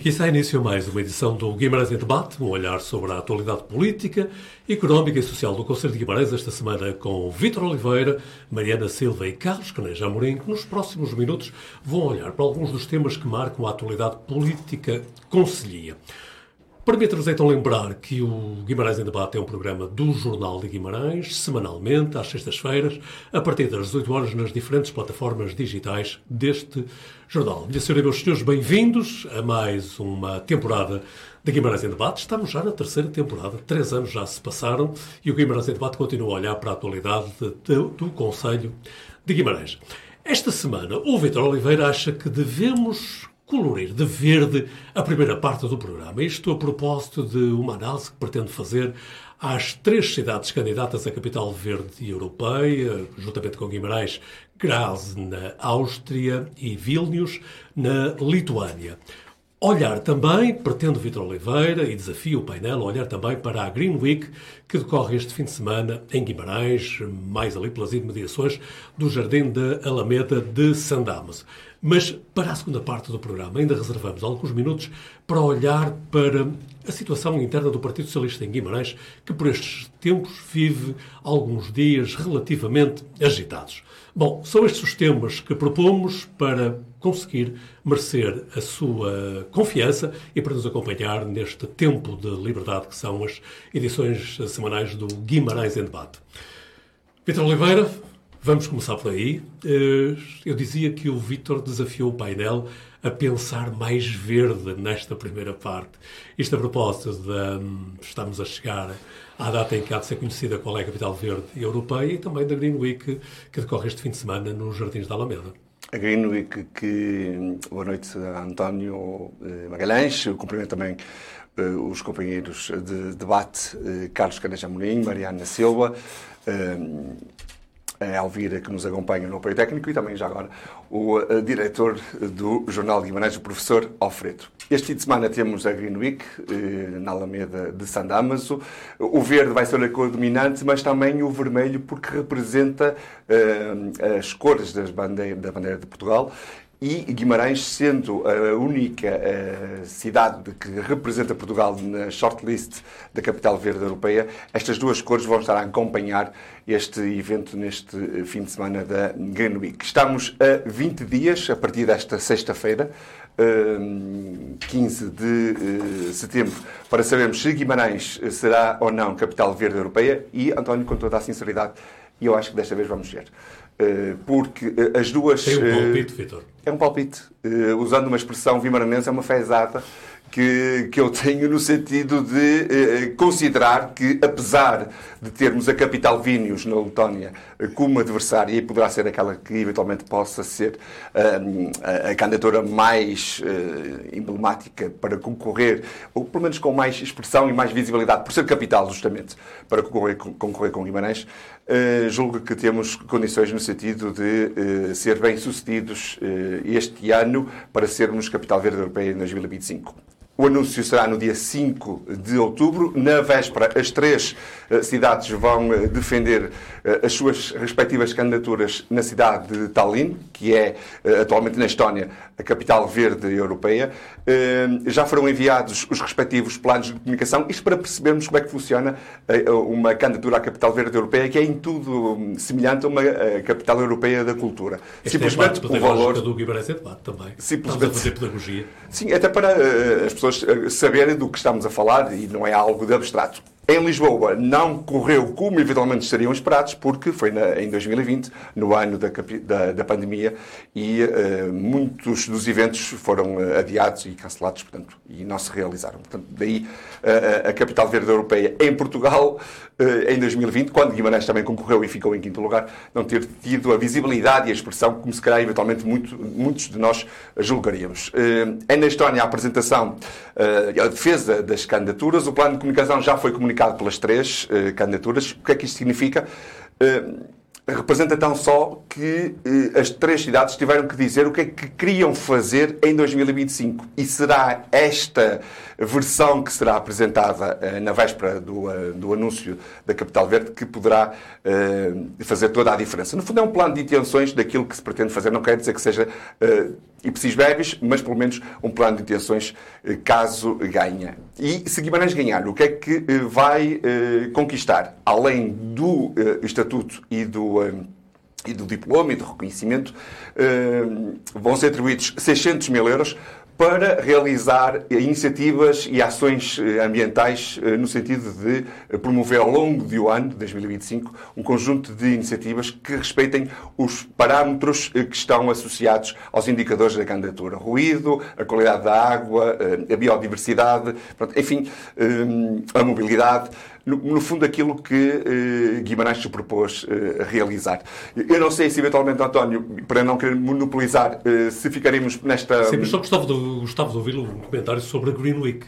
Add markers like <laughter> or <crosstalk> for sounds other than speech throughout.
aqui está início mais uma edição do Guimarães em Debate, um olhar sobre a atualidade política, económica e social do Conselho de Guimarães, esta semana com Vítor Oliveira, Mariana Silva e Carlos Caneja Amorim, que nos próximos minutos vão olhar para alguns dos temas que marcam a atualidade política conselhia. Permita-nos então lembrar que o Guimarães em Debate é um programa do Jornal de Guimarães, semanalmente, às sextas-feiras, a partir das 18 horas, nas diferentes plataformas digitais deste jornal. Minha senhora e meus senhores, bem-vindos a mais uma temporada de Guimarães em Debate. Estamos já na terceira temporada, três anos já se passaram e o Guimarães em Debate continua a olhar para a atualidade do, do Conselho de Guimarães. Esta semana, o Vitor Oliveira acha que devemos colorir de verde a primeira parte do programa. Isto a propósito de uma análise que pretendo fazer às três cidades candidatas à capital verde europeia, juntamente com Guimarães, Graz na Áustria e Vilnius na Lituânia. Olhar também, pretendo Vitor Oliveira e desafio o painel, olhar também para a Green Week que decorre este fim de semana em Guimarães, mais ali pelas imediações do Jardim da Alameda de Sandamas. Mas para a segunda parte do programa ainda reservamos alguns minutos para olhar para a situação interna do Partido Socialista em Guimarães, que por estes tempos vive alguns dias relativamente agitados. Bom, são estes os temas que propomos para conseguir merecer a sua confiança e para nos acompanhar neste tempo de liberdade que são as edições semanais do Guimarães em Debate. Vitor Oliveira, vamos começar por aí. Eh, eu dizia que o Vitor desafiou o painel a pensar mais verde nesta primeira parte. Isto a propósito de um, estamos a chegar à data em que há de ser conhecida qual é a capital verde europeia e também da Green Week que decorre este fim de semana nos Jardins da Alameda. A Green Week que... Boa noite, António eh, Magalhães. Eu cumprimento também eh, os companheiros de debate, Carlos Caneja Amorim, Mariana Silva, a Elvira, que nos acompanha no apoio técnico, e também, já agora, o uh, diretor do Jornal de Guimarães, o professor Alfredo. Este fim de semana temos a Green Week, uh, na Alameda de San Damaso. O verde vai ser a cor dominante, mas também o vermelho, porque representa uh, as cores das bandeira, da bandeira de Portugal e Guimarães, sendo a única uh, cidade que representa Portugal na shortlist da Capital Verde Europeia, estas duas cores vão estar a acompanhar este evento neste fim de semana da Green Week. Estamos a 20 dias, a partir desta sexta-feira, uh, 15 de uh, setembro, para sabermos se Guimarães será ou não Capital Verde Europeia e, António, com toda a sinceridade, eu acho que desta vez vamos ver. Eh, porque eh, as duas. Tem um eh, palpite, Vitor. É um palpite. Usando uma expressão vimaranense, é uma fezada que, que eu tenho no sentido de eh, considerar que, apesar de termos a capital Vilnius, na Letónia, eh, como adversária, e poderá ser aquela que eventualmente possa ser eh, a, a candidatura mais eh, emblemática para concorrer, ou pelo menos com mais expressão e mais visibilidade, por ser capital, justamente, para concorrer, concorrer com Guimarães, eh, julgo que temos condições no sentido de eh, ser bem-sucedidos este ano para sermos capital verde europeia em 2025. O anúncio será no dia 5 de outubro. Na véspera, as três uh, cidades vão uh, defender as suas respectivas candidaturas na cidade de Tallinn, que é atualmente na Estónia a capital verde europeia. já foram enviados os respectivos planos de comunicação, isto para percebermos como é que funciona uma candidatura à capital verde europeia, que é em tudo hum, semelhante a uma capital europeia da cultura. Este é simplesmente é o valor do Guimarães Debate também. Simplesmente... Fazer pedagogia. Sim, até para as pessoas eh, saberem do que estamos a falar e não é algo de abstrato. Em Lisboa não correu como eventualmente estariam esperados, porque foi na, em 2020, no ano da, da, da pandemia, e uh, muitos dos eventos foram uh, adiados e cancelados, portanto, e não se realizaram. Portanto, daí uh, a Capital Verde Europeia em Portugal, em 2020, quando Guimarães também concorreu e ficou em quinto lugar, não ter tido a visibilidade e a expressão como se calhar eventualmente muito, muitos de nós julgaríamos. É na Estónia a apresentação, a defesa das candidaturas, o plano de comunicação já foi comunicado pelas três uh, candidaturas. O que é que isto significa? Uh, representa tão só que eh, as três cidades tiveram que dizer o que é que queriam fazer em 2025. E será esta versão que será apresentada eh, na véspera do, eh, do anúncio da Capital Verde que poderá eh, fazer toda a diferença. No fundo, é um plano de intenções daquilo que se pretende fazer. Não quer dizer que seja eh, ipsis mas pelo menos um plano de intenções eh, caso ganhe. E se Guimarães ganhar, o que é que vai conquistar? Além do estatuto e do eh, e do diploma e do reconhecimento, eh, vão ser atribuídos 600 mil euros para realizar iniciativas e ações eh, ambientais no sentido de promover ao longo do ano de 2025 um conjunto de iniciativas que respeitem os parâmetros que estão associados aos indicadores da candidatura. Ruído, a qualidade da água, a biodiversidade, enfim, a mobilidade no, no fundo, aquilo que eh, Guimarães se propôs eh, realizar. Eu não sei se, eventualmente, António, para não querer monopolizar, eh, se ficaremos nesta. Sim, mas só gostava de, gostava de ouvir um comentário sobre a Green Week,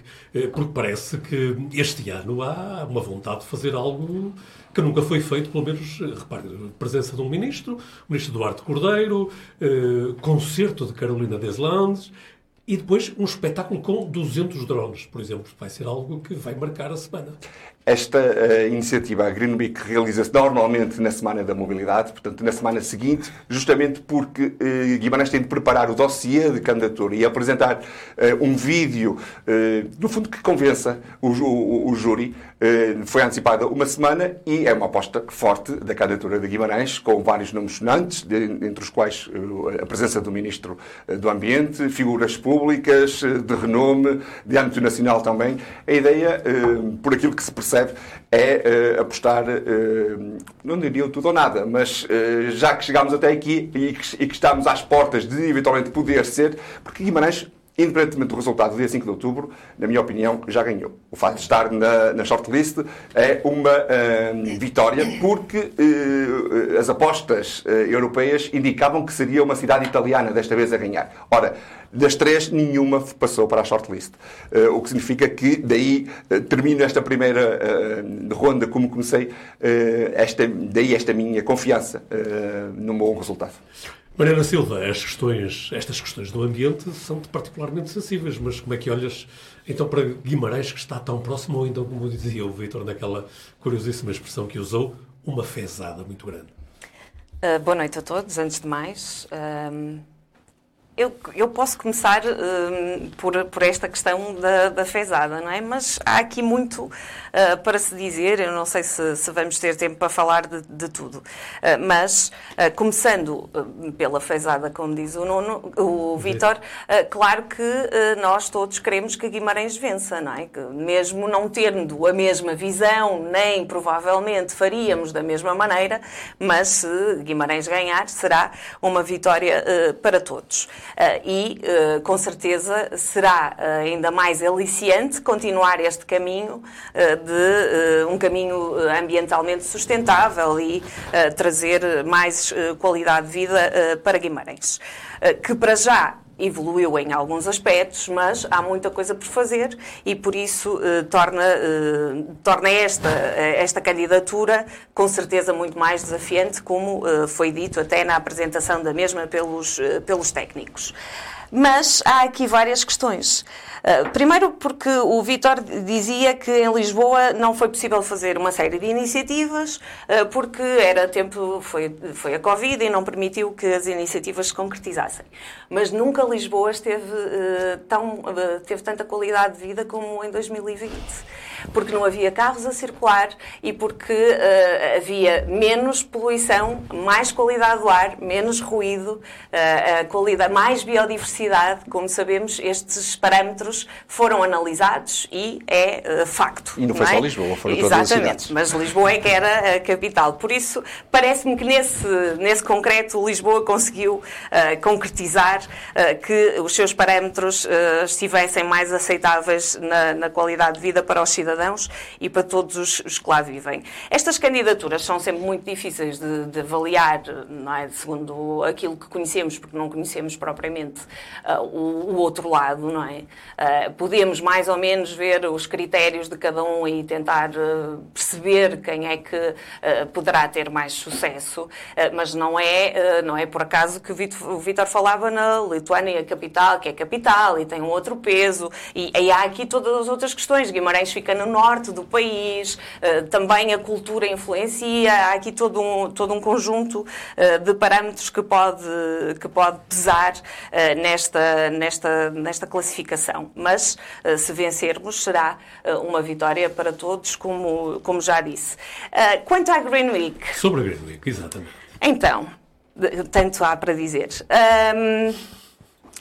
porque parece que este ano há uma vontade de fazer algo que nunca foi feito, pelo menos, repare, presença de um ministro, o ministro Duarte Cordeiro, eh, concerto de Carolina Deslandes, e depois um espetáculo com 200 drones, por exemplo. Vai ser algo que vai marcar a semana. Esta uh, iniciativa, a Green Week, realiza-se normalmente na Semana da Mobilidade, portanto, na semana seguinte, justamente porque uh, Guimarães tem de preparar o dossiê de candidatura e apresentar uh, um vídeo, no fundo, que convença o, o, o júri. Foi antecipada uma semana e é uma aposta forte da candidatura de Guimarães, com vários nomes sonantes, entre os quais a presença do Ministro do Ambiente, figuras públicas de renome, de âmbito nacional também. A ideia, por aquilo que se percebe, é apostar, não diria tudo ou nada, mas já que chegámos até aqui e que estamos às portas de eventualmente poder ser, porque Guimarães independentemente do resultado do dia 5 de outubro, na minha opinião, já ganhou. O facto de estar na, na shortlist é uma uh, vitória porque uh, as apostas uh, europeias indicavam que seria uma cidade italiana desta vez a ganhar. Ora, das três, nenhuma passou para a shortlist. Uh, o que significa que daí termino esta primeira ronda como comecei, esta, daí esta minha confiança no bom resultado. Mariana Silva, as questões, estas questões do ambiente são particularmente sensíveis, mas como é que olhas então para Guimarães, que está tão próximo, ou então, como dizia o Vitor, naquela curiosíssima expressão que usou, uma fezada muito grande? Uh, boa noite a todos, antes de mais. Eu, eu, posso começar uh, por, por, esta questão da, da fezada, não é? Mas há aqui muito uh, para se dizer, eu não sei se, se, vamos ter tempo para falar de, de tudo. Uh, mas, começando pela fezada, como diz o, Nuno, o Vítor, claro que nós todos queremos que Guimarães vença, não é? Que mesmo não tendo a mesma visão, nem provavelmente faríamos da mesma maneira, mas se Guimarães ganhar, será uma vitória para todos. Uh, e, uh, com certeza, será uh, ainda mais aliciante continuar este caminho de um caminho ambientalmente sustentável e trazer mais qualidade de vida para Guimarães. que para já evoluiu em alguns aspectos, mas há muita coisa por fazer e por isso eh, torna, eh, torna esta, esta candidatura com certeza muito mais desafiante, como eh, foi dito até na apresentação da mesma pelos, pelos técnicos. Mas há aqui várias questões. Uh, primeiro, porque o Vitor dizia que em Lisboa não foi possível fazer uma série de iniciativas, uh, porque era tempo, foi, foi a Covid e não permitiu que as iniciativas se concretizassem. Mas nunca Lisboa esteve, uh, tão, teve tanta qualidade de vida como em 2020 porque não havia carros a circular e porque uh, havia menos poluição, mais qualidade do ar, menos ruído, uh, qualidade, mais biodiversidade. Como sabemos, estes parâmetros foram analisados e é uh, facto. E não foi não é? só Lisboa, foram todas Exatamente, as cidades. mas Lisboa é que era a capital. Por isso, parece-me que nesse, nesse concreto Lisboa conseguiu concretizar que os seus parâmetros estivessem mais aceitáveis na, na qualidade de vida para os cidadãos cidadãos e para todos os, os, que lá vivem. Estas candidaturas são sempre muito difíceis de, de avaliar, é? segundo aquilo que conhecemos, porque não conhecemos propriamente uh, o, o, outro lado, não é? Uh, podemos mais ou menos ver os critérios de cada um e tentar uh, perceber quem é que poderá ter mais sucesso, mas não é, não é por acaso que o Vítor falava na Lituânia capital, que é capital e tem um outro peso, e, e há aqui todas as outras questões. Guimarães fica no norte do país, também a cultura influencia, há aqui todo um, todo um conjunto de parâmetros que pode, que pode pesar nesta, nesta, nesta classificação. Mas se vencermos, será uma vitória para todos, como, como já disse. Quanto à Green Week. Sobre a Green Week, exatamente. Então, tanto há para dizer. Um,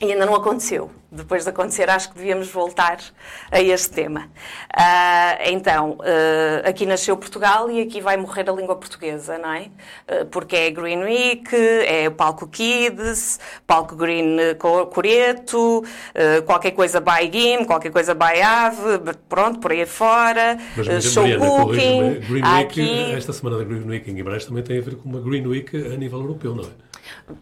e ainda não aconteceu. Depois de acontecer, acho que devíamos voltar a este tema. Uh, então, uh, aqui nasceu Portugal e aqui vai morrer a língua portuguesa, não é? Uh, porque é Green Week, é o Palco Kids, Palco Green Coreto, qualquer coisa by Game, qualquer coisa by Ave, pronto, por aí fora, Mas, show Mariana, cooking. Green Week, aqui... esta semana da Green Week em Guimarães também tem a ver com uma Green Week a nível europeu, não é?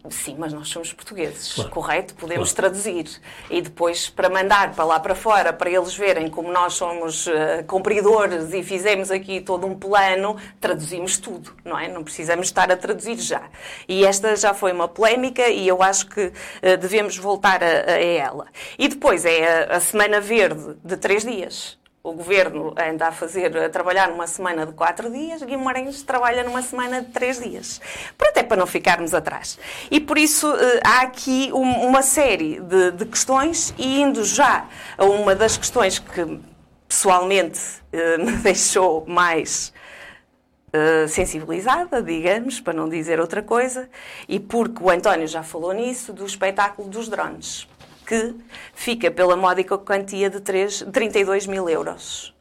Sim, mas nós somos portugueses, claro. correto? Podemos claro. traduzir. E depois, para mandar para lá para fora, para eles verem como nós somos uh, cumpridores e fizemos aqui todo um plano, traduzimos tudo, não é? Não precisamos estar a traduzir já. E esta já foi uma polémica e eu acho que uh, devemos voltar a, a, ela. E depois é a, a Semana Verde de três dias o governo anda a fazer, a trabalhar numa semana de quatro dias, Guimarães trabalha numa semana de três dias. Pronto, é para não ficarmos atrás. E por isso eh, há aqui uma série de, de questões, e indo já a uma das questões que pessoalmente eh, <laughs> me deixou mais Uh, sensibilizada, digamos, para não dizer outra coisa, e porque o António já falou nisso, do espetáculo dos drones que fica pela módica quantia de 3, 32 mil euros.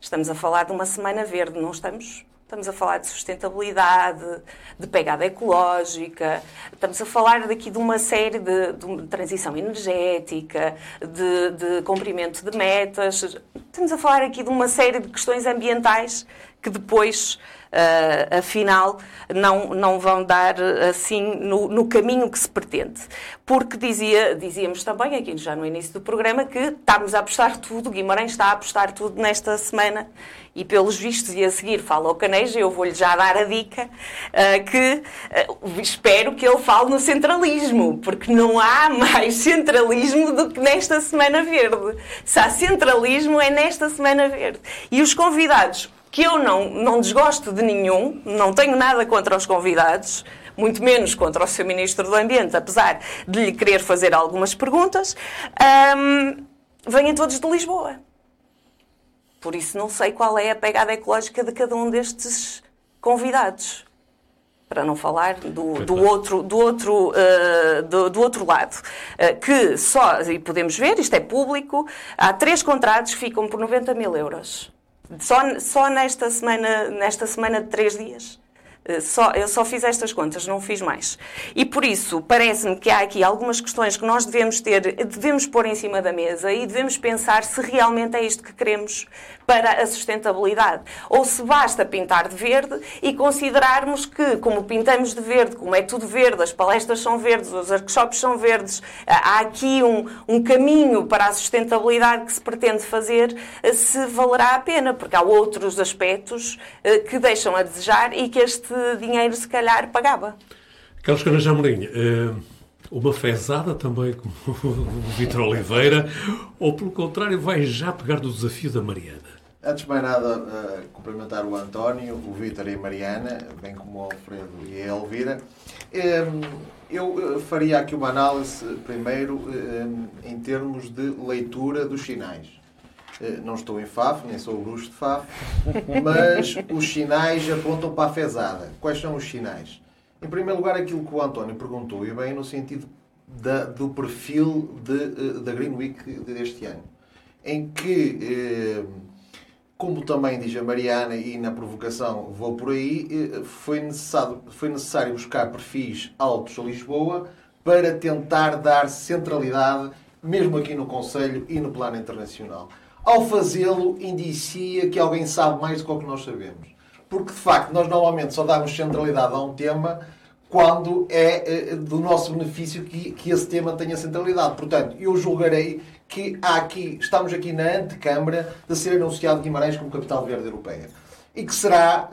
Estamos a falar de uma semana verde, não estamos? Estamos a falar de sustentabilidade, de pegada ecológica, estamos a falar daqui de uma série de, de transição energética, de, de cumprimento de metas. Estamos a falar aqui de uma série de questões ambientais que depois uh, afinal não, não vão dar assim no, no, caminho que se pretende. Porque dizia, dizíamos também aqui já no início do programa que estamos a apostar tudo, Guimarães está a apostar tudo nesta semana e pelos vistos e a seguir fala ao Canejo, eu vou-lhe já dar a dica uh, que uh, espero que ele fale no centralismo, porque não há mais <laughs> centralismo do que nesta Semana Verde. Se há centralismo é nesta Semana Verde. E os convidados que eu não, não desgosto de nenhum, não tenho nada contra os convidados, muito menos contra o seu Ministro do Ambiente, apesar de lhe querer fazer algumas perguntas, um, venham todos de Lisboa. Por isso não sei qual é a pegada ecológica de cada um destes convidados. Para não falar do, do outro, do, outro, uh, do, do, outro lado. Uh, que só, e podemos ver, isto é público, há três contratos que ficam por 90 mil euros. Só, só nesta, semana, nesta semana de três dias. Eh, só, eu só fiz estas contas, não fiz mais. E por isso, parece-me que há aqui algumas questões que nós devemos ter, devemos pôr em cima da mesa e devemos pensar se realmente é isto que queremos para a sustentabilidade. Ou se basta pintar de verde e considerarmos que, como pintamos de verde, como é tudo verde, as palestras são verdes, os workshops são verdes, há aqui um, um caminho para a sustentabilidade que se pretende fazer, eh, se valerá a pena, porque há outros aspectos eh, que deixam a desejar e que este dinheiro se calhar pagava. Carlos Canaja Amorim, eh, uma fezada também como <laughs> o Vitor Oliveira, ou pelo contrário vai já pegar do desafio da Mariana? Antes de mais nada, uh, cumprimentar o António, o Vítor e a Mariana, bem como o Alfredo e a Elvira. Um, eu faria aqui uma análise, primeiro, um, em termos de leitura dos sinais. Uh, não estou em FAF, nem sou o bruxo de FAF, <laughs> mas os sinais apontam para a fezada. Quais são os sinais? Em primeiro lugar, aquilo que o António perguntou, e bem no sentido da, do perfil de, da Green Week deste ano, em que como também diz a Mariana, e na provocação vou por aí, eh, foi necessário, foi necessário buscar perfis altos a Lisboa para tentar dar centralidade, mesmo aqui no Conselho e no plano internacional. Ao fazê-lo, indicia que alguém sabe mais do que o que nós sabemos. Porque, de facto, nós normalmente só damos centralidade a um tema quando é do nosso benefício que, que esse tema tenha centralidade. Portanto, eu julgarei que há aqui, estamos aqui na antecâmara de ser anunciado Guimarães como capital verde europeia. E que será,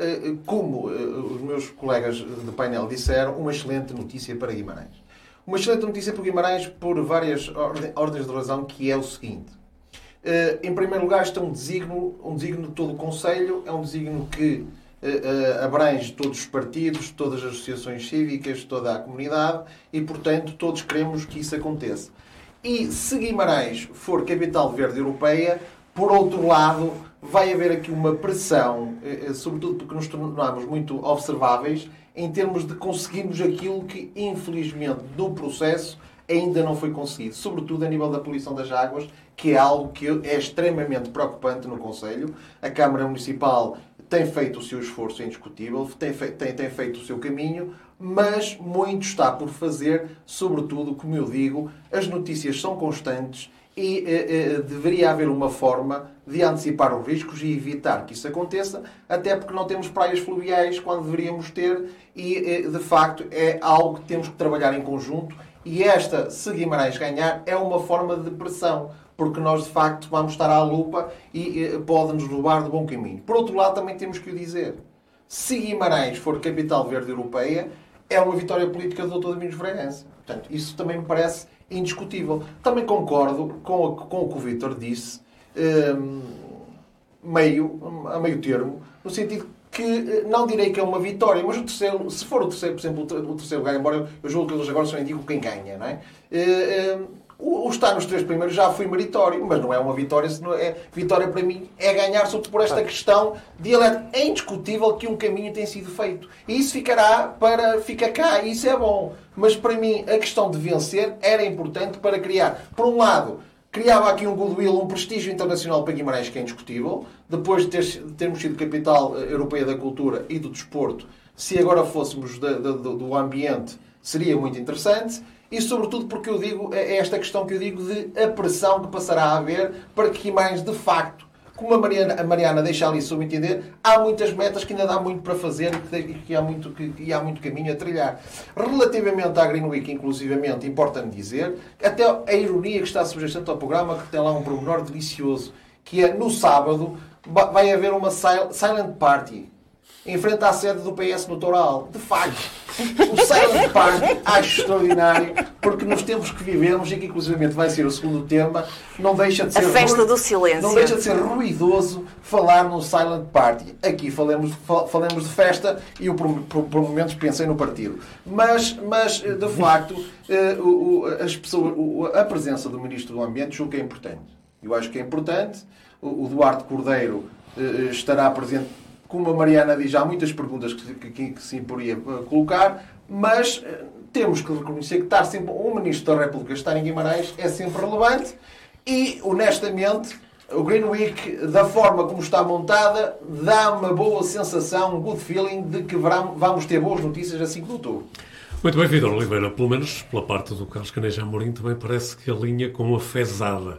como os meus colegas de painel disseram, uma excelente notícia para Guimarães. Uma excelente notícia para Guimarães por várias ordens de razão, que é o seguinte. Eh, em primeiro lugar, está um designo, um designo de todo o Conselho, é um designo que eh, eh, abrange todos os partidos, todas as associações cívicas, toda a comunidade e, portanto, todos queremos que isso aconteça. E se Guimarães for capital verde europeia, por outro lado, vai haver aqui uma pressão, sobretudo porque nos tornamos muito observáveis em termos de conseguirmos aquilo que, infelizmente, no processo ainda não foi conseguido, sobretudo a nível da poluição das águas, que é algo que é extremamente preocupante no Conselho. A Câmara Municipal tem feito o seu esforço indiscutível, tem, feito, tem, tem feito o seu caminho, mas muito está por fazer, sobretudo, como eu digo, as notícias são constantes e eh, eh, deveria haver uma forma de antecipar os riscos e evitar que isso aconteça, até porque não temos praias fluviais quando deveríamos ter e, eh, de facto, é algo que temos que trabalhar em conjunto e esta, se Guimarães ganhar, é uma forma de pressão, porque nós, de facto, vamos estar à lupa e, e pode-nos levar do bom caminho. Por outro lado, também temos que o dizer, se Guimarães for capital verde europeia, é uma vitória política do Dr. Domingos Bragança. Portanto, isso também me parece indiscutível. Também concordo com, a, com o que o Vítor disse, um, meio, a meio termo, no sentido que eh, não direi que é uma vitória, mas o terceiro, se for o terceiro, por exemplo, o terceiro ganha, embora eu julgo que eles agora só indicam quem ganha, não é? Uh, uh, o, estar nos três primeiros já foi meritório, mas não é uma vitória, é, vitória para mim é ganhar, sobretudo por esta questão dialética. É indiscutível que um caminho tem sido feito. E isso ficará para. fica cá, e isso é bom. Mas para mim a questão de vencer era importante para criar, por um lado, criava aqui um goodwill, um prestígio internacional para Guimarães que é indiscutível, depois de, ter, de termos sido capital eh, europeia da cultura e do desporto, se agora fôssemos do ambiente, seria muito interessante. E sobretudo porque eu digo, é, é esta questão que eu digo de a pressão que passará a haver para que Guimarães de facto como a Mariana, a Mariana deixa ali subentender, há muitas metas que ainda dá muito para fazer e que, que há muito, que, que, há muito caminho a trilhar. Relativamente à Green Week, inclusivamente, importa-me dizer, até a ironia que está subjacente ao programa, que tem lá um pormenor delicioso, que é no sábado vai haver uma silent party em frente à sede do PS no Toral. De facto, o Silent Party acho extraordinário, porque nos tempos que vivemos, e que inclusive vai ser o segundo tema, não deixa de ser. A festa do silêncio. Não deixa de ser ruidoso falar no Silent Party. Aqui falamos, falamos de festa e eu, por, por, por momentos, pensei no partido. Mas, mas de facto, eh, as pessoas, a presença do Ministro do Ambiente julgo que é importante. Eu acho que é importante. O Duarte Cordeiro eh, estará presente como a Mariana diz, há muitas perguntas que, que, que se imporia eh, colocar, mas eh, temos que reconhecer que estar sempre um Ministro da República estar em Guimarães é sempre relevante e, honestamente, o Green Week, da forma como está montada, dá uma boa sensação, um good feeling de que vamos ter boas notícias a 5 de outubro. Muito bem, Vitor Oliveira. Pelo menos pela parte do Carlos Caneja Amorim também parece que alinha com uma fezada.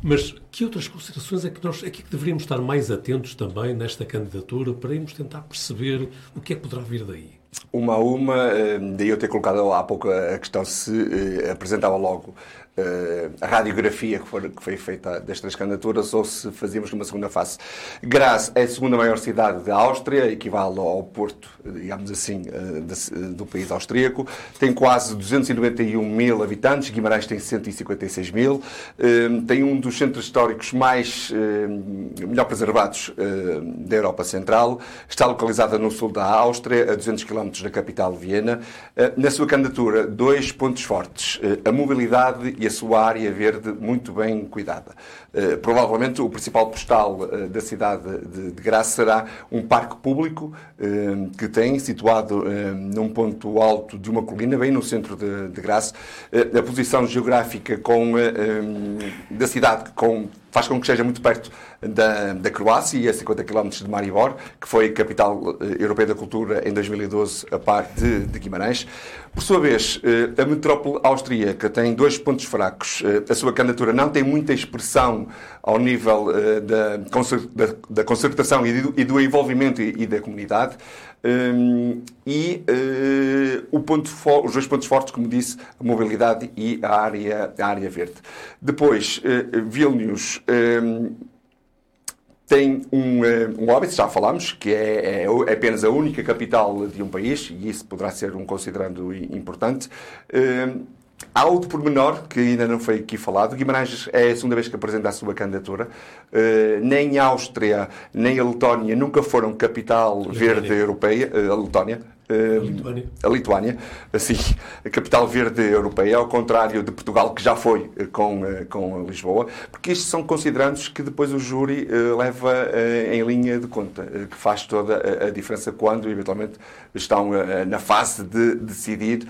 Mas que outras considerações é que nós é que deveríamos estar mais atentos também nesta candidatura para irmos tentar perceber o que é que poderá vir daí? Uma a uma, eh, daí eu ter colocado há pouco a questão se eh, apresentava logo a radiografia que, que, foi feita destas candidaturas ou se fazíamos numa segunda fase. Graz é a segunda maior cidade da Áustria, equivale ao Porto, digamos assim, uh, de, do país austríaco. Tem quase 291 mil habitantes, Guimarães tem 156 mil. Tem um dos centros históricos mais melhor preservados da Europa Central. Está localizada no sul da Áustria, a 200 km da capital Viena. Na sua candidatura, dois pontos fortes: a mobilidade e a sua área verde muito bem cuidada. Uh, provavelmente o principal postal uh, da cidade de, Graça será um parque público uh, que tem, situado num ponto alto de uma colina, bem no centro de, de Graça. a posição geográfica com, da cidade com faz com que esteja muito perto da, da Croácia, a 50 km de Maribor, que foi capital europeia da cultura em 2012, a par de, de Guimarães. Por sua vez, a metrópole austríaca tem dois pontos fracos. A sua candidatura não tem muita expressão ao nível da concertação e do envolvimento e da comunidade. Um, e uh, ponto os dois pontos fortes, como disse, a mobilidade e a área, a área verde. Depois, uh, Vilnius um, tem um, um óbito, já falámos, que é, é, é, apenas a única capital de um país, e isso poderá ser um considerando importante. Um, Há outro pormenor que ainda não foi aqui falado. Guimarães é a segunda vez que apresenta a sua candidatura. Uh, nem a Áustria, nem a Letónia nunca foram capital verde europeia. Uh, a Letónia, a Lituânia. A Lituânia, assim, a capital verde europeia, ao contrário de Portugal, que já foi eh, com, eh, com Lisboa, porque isto são considerandos que depois o júri eh, leva em linha de conta, que faz toda a diferença quando, eventualmente, estão na fase de decidir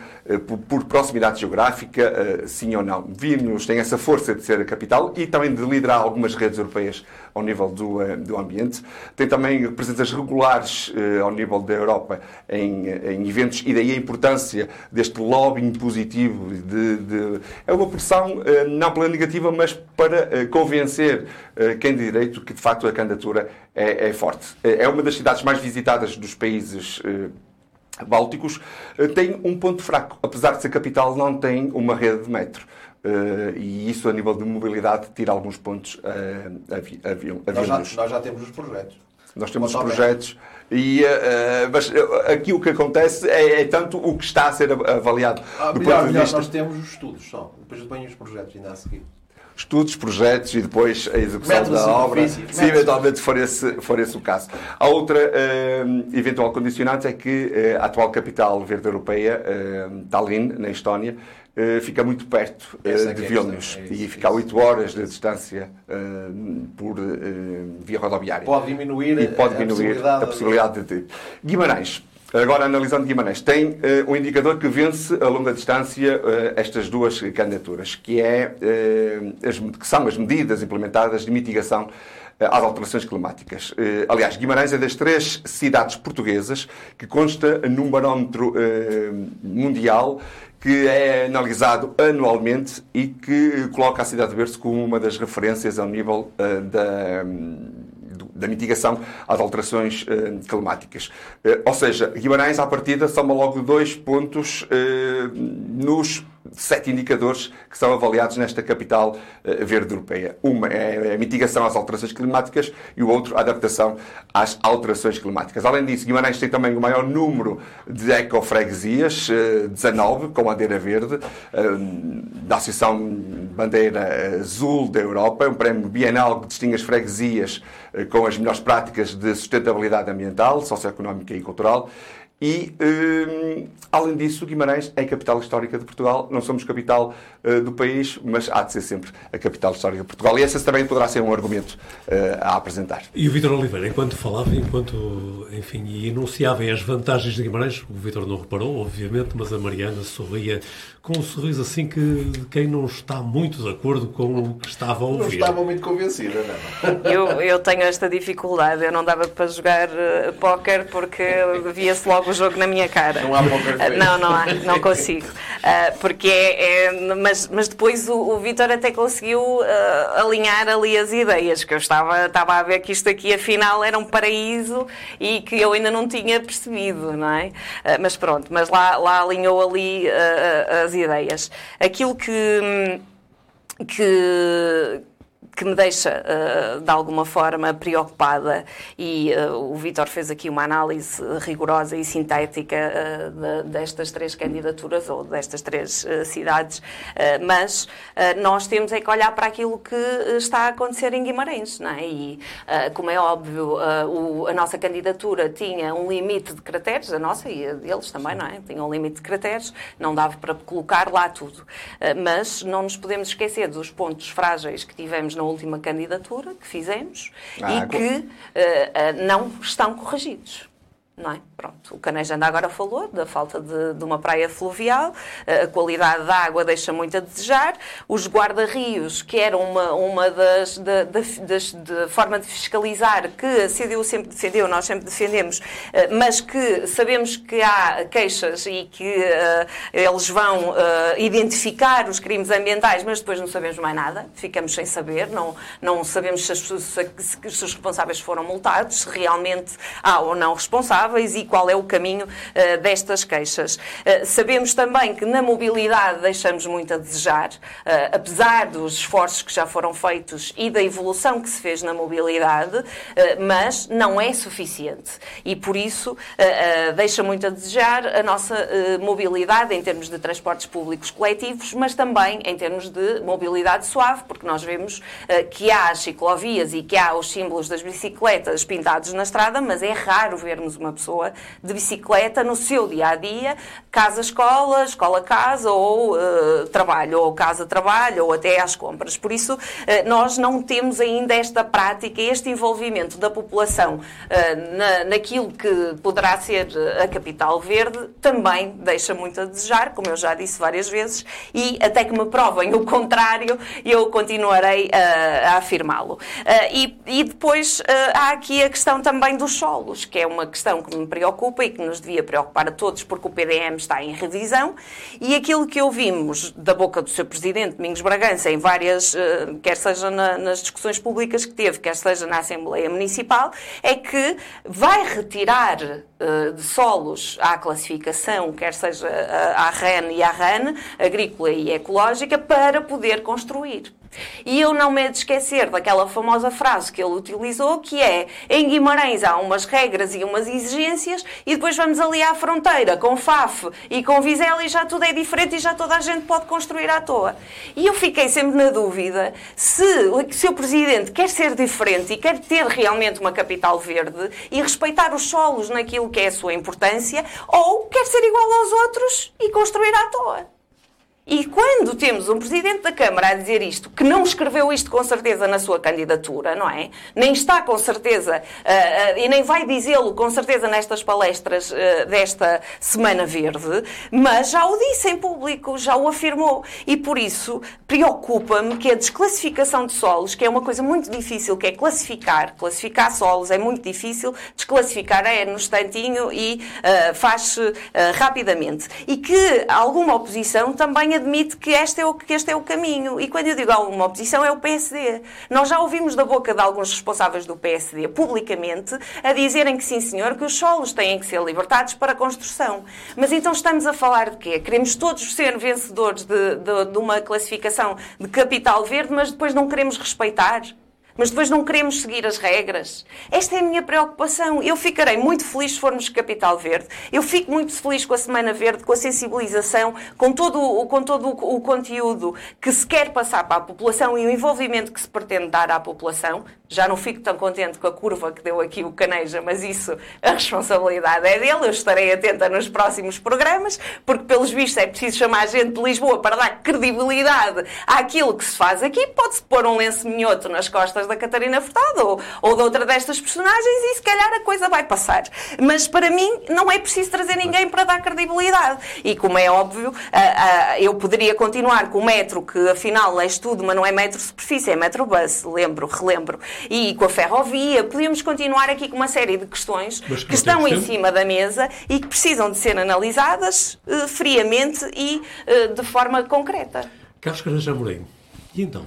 por proximidade geográfica, sim ou não. Vilnius tem essa força de ser a capital e também de liderar algumas redes europeias ao nível do, do ambiente. Tem também presenças regulares ao nível da Europa em em eventos, e daí a importância deste lobbying positivo. De, de é uma pressão eh, não pela negativa, mas para eh, convencer eh, quem de direito que de facto a candidatura é, é forte. É uma das cidades mais visitadas dos países bálticos. Tem um ponto fraco, apesar de ser capital, não tem uma rede de metro. Uh, e isso, a nível de mobilidade, tira alguns pontos uh, a, a, a, a nós, já, nós já temos os projetos. Nós temos os projetos. E, uh, mas aqui o que acontece é, é, tanto o que está a ser avaliado. Ah, do melhor, melhor, vista... nós temos os estudos só. Depois vêm os projetos ainda a seguir. Estudos, projetos e depois a execução da obra, se eventualmente for esse, for esse o caso. A outra uh, eventual condicionante é que uh, a atual capital verde europeia, Tallinn, na Estónia, eh, fica muito perto uh, de Vilnius é e fica a 8 horas de distância uh, por via rodoviária. Pode diminuir, e pode diminuir a possibilidade, a possibilidade de... Guimarães. Agora, analisando Guimarães, tem um indicador que vence a longa distância estas duas candidaturas, que, é, as, que são as medidas implementadas de mitigação às alterações climáticas. Aliás, Guimarães é das três cidades portuguesas que consta num barómetro mundial que é analisado anualmente e que coloca a Cidade de Berço como uma das referências ao nível uh, da, da mitigação às alterações uh, climáticas. Uh, ou seja, Guimarães, à partida, soma logo dois pontos nos sete indicadores que são avaliados nesta capital uh, verde europeia. Uma é a mitigação às alterações climáticas e o outro a adaptação às alterações climáticas. Além disso, Guimarães tem também o maior número de ecofreguesias, uh, 19, com bandeira verde, uh, da Associação Bandeira Azul da Europa, um prémio bienal que distingue as freguesias com as melhores práticas de sustentabilidade ambiental, socioeconómica e cultural. E, hum, além disso, Guimarães é a capital histórica de Portugal. Não somos capital uh, do país, mas há de ser sempre a capital histórica de Portugal. E esse também poderá ser um argumento uh, a apresentar. E o Vítor Oliveira, enquanto falava, enquanto, enfim, enunciava as vantagens de Guimarães, o Vítor não reparou, obviamente, mas a Mariana sorria com um sorriso assim que quem não está muito de acordo com o que estava a ouvir. Não estava muito convencida, não eu, eu tenho esta dificuldade. Eu não dava para jogar uh, póquer porque via-se logo o jogo na minha cara. Não há póquer uh, Não, não há. Não consigo. Uh, porque é, é, mas, mas depois o, o Vitor até conseguiu uh, alinhar ali as ideias, que eu estava, estava a ver que isto aqui afinal era um paraíso e que eu ainda não tinha percebido, não é? mas pronto, mas lá, lá alinhou ali as ideias. Aquilo que, que, que me deixa, uh, de alguma forma, preocupada, e uh, o Vítor fez aqui uma análise rigorosa e sintética uh, de, destas três candidaturas, ou destas três cidades, mas nós temos é que olhar para aquilo que está a acontecer em Guimarães, não é? E, como é óbvio, o, a nossa candidatura tinha um limite de critérios, a nossa e a deles também, não é? Tinha um limite de critérios, não dava para colocar lá tudo. mas não nos podemos esquecer dos pontos frágeis que tivemos na última candidatura que fizemos ah, e que uh, uh, não estão corrigidos. Não é? Pronto, o Caneja ainda agora falou da falta de, de, uma praia fluvial, a qualidade da água deixa muito a desejar, os guarda-rios, que eram uma, uma das, da, das de forma de fiscalizar que a CDU sempre defendeu, nós sempre defendemos, eh, mas que sabemos que há queixas e que uh, eles vão uh, identificar os crimes ambientais, mas depois não sabemos mais nada, ficamos sem saber, não, não sabemos se, as, se, se os responsáveis foram multados, se realmente há ou não responsáveis, e qual é o caminho uh, destas queixas. Uh, sabemos também que na mobilidade deixamos muito a desejar, uh, apesar dos esforços que já foram feitos e da evolução que se fez na mobilidade, mas não é suficiente. E por isso deixa muito a desejar a nossa mobilidade em termos de transportes públicos coletivos, mas também em termos de mobilidade suave, porque nós vemos que há as ciclovias e que há os símbolos das bicicletas pintados na estrada, mas é raro vermos uma pessoa de bicicleta no seu dia a dia, casa-escola, escola-casa, ou uh, trabalho, ou casa-trabalho, ou até às compras. Por isso, uh, nós não temos ainda esta prática, este envolvimento da população uh, na, naquilo que poderá ser a capital verde, também deixa muito a desejar, como eu já disse várias vezes, e até que me provem o contrário, eu continuarei a afirmá-lo. E, e, depois há aqui a questão também dos solos, que é uma questão que me preocupa e que nos devia preocupar a todos, porque o PDM está em revisão. E aquilo que ouvimos da boca do seu presidente, Domingos Bragança, em várias, eh, quer seja nas discussões públicas que teve, quer seja na Assembleia Municipal, é que vai retirar eh, de solos à classificação, quer seja à REN e à RAN, agrícola e ecológica, para poder construir. E eu não me he de esquecer daquela famosa frase que ele utilizou, que é em Guimarães há umas regras e umas exigências e depois vamos ali à fronteira com FAF e com Vizela e já tudo é diferente e já toda a gente pode construir à toa. E eu fiquei sempre na dúvida se o seu Presidente quer ser diferente e quer ter realmente uma capital verde e respeitar os solos naquilo que é a sua importância ou quer ser igual aos outros e construir à toa. E quando temos um Presidente da Câmara a dizer isto, que não escreveu isto com certeza na sua candidatura, não é? Nem está com certeza, uh, uh, e nem vai dizê-lo com certeza nestas palestras uh, desta Semana Verde, mas já o disse em público, já o afirmou. E por isso preocupa-me que a desclassificação de solos, que é uma coisa muito difícil, que é classificar, classificar solos é muito difícil, desclassificar é no instantinho e faz-se rapidamente. E que alguma oposição também admite que este, é o, que este é o caminho. E quando eu digo alguma oposição, é o PSD. Nós já ouvimos da boca de alguns responsáveis do PSD, publicamente, a dizerem que sim, senhor, que os solos têm que ser libertados para a construção. Mas então estamos a falar de quê? Queremos todos ser vencedores de, de, de uma classificação de capital verde, mas depois não queremos respeitar? Mas depois não queremos seguir as regras. Esta é a minha preocupação. Eu ficarei muito feliz se formos Capital Verde. Eu fico muito feliz com a Semana Verde, com a sensibilização, com todo, com todo o conteúdo que se quer passar para a população e o envolvimento que se pretende dar à população. Já não fico tão contente com a curva que deu aqui o Caneja, mas isso, a responsabilidade é dele. Eu estarei atenta nos próximos programas, porque, pelos vistos, é preciso chamar a gente de Lisboa para dar credibilidade àquilo que se faz aqui. Pode-se pôr um lenço minhoto nas costas da Catarina Furtado ou, ou de outra destas personagens e se calhar a coisa vai passar. Mas para mim não é preciso trazer ninguém para dar credibilidade. E como é óbvio, eu poderia continuar com o metro, que afinal é estudo, mas não é metro superfície, é metro bus, lembro, relembro. E com a ferrovia, podíamos continuar aqui com uma série de questões que, que estão em cima da mesa e que precisam de ser analisadas uh, friamente e uh, de forma concreta. Carlos Caranja Moreira. E então?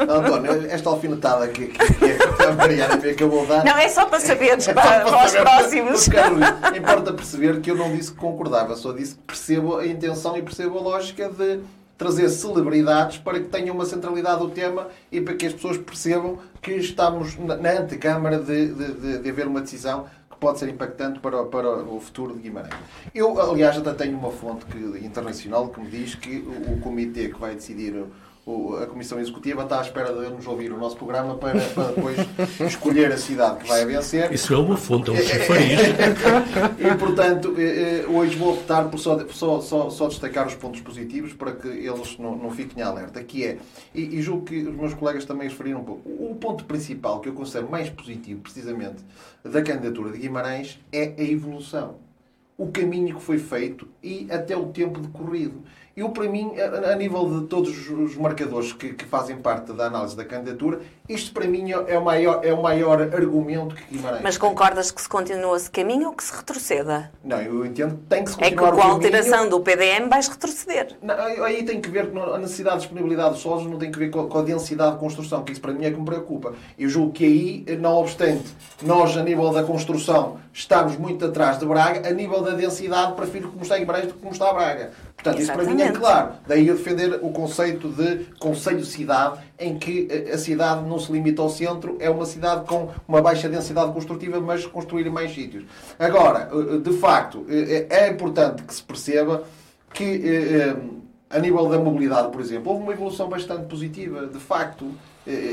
António, esta alfinetada que, que, que a Mariana me acabou de dar. Não, é só para saberes é para, para, os próximos. Porque, importa perceber que eu não disse que concordava, só disse que percebo a intenção e percebo a lógica de trazer celebridades para que tenham uma centralidade do tema e para que as pessoas percebam que estamos na, na antecâmara de, de, de, de haver uma decisão pode ser impactante para, para o futuro de Guimarães. Eu, aliás, até tenho uma fonte que, internacional que me diz que o, o comitê que vai decidir a Comissão Executiva está à espera de nos ouvir o nosso programa para, para depois <laughs> escolher a cidade que vai vencer. Isso é uma fonte, é um chifariz. <laughs> e, portanto, eh, eh, hoje vou optar por só, só, só, só destacar os pontos positivos para que eles não, não fiquem alerta, que é, e, e julgo que os meus colegas também referiram um pouco, o ponto principal que eu considero mais positivo, precisamente, da candidatura de Guimarães é a evolução. O caminho que foi feito e até o tempo decorrido. Eu, para mim, a, a nível de todos os marcadores que, que, fazem parte da análise da candidatura, isto para mim é o maior, é o maior argumento que Guimarães Mas concordas que se continua esse caminho ou que se retroceda? Não, eu entendo que tem que se continuar É que com a alteração do PDM vais retroceder. Não, aí tem que ver com a necessidade de disponibilidade dos solos, não tem que ver com a densidade de construção, que isso para mim é que me preocupa. Eu julgo que aí, não obstante, nós a nível da construção estamos muito atrás de Braga, a nível da densidade prefiro como está Guimarães do que como está a Braga. Portanto, Exatamente. isso para mim é claro. Daí eu defender o conceito de conselho-cidade, em que a cidade não se limita ao centro, é uma cidade com uma baixa densidade construtiva, mas construir mais sítios. Agora, eh, de facto, eh, é importante que se perceba que, eh, a nível da mobilidade, por exemplo, houve uma evolução bastante positiva, de facto,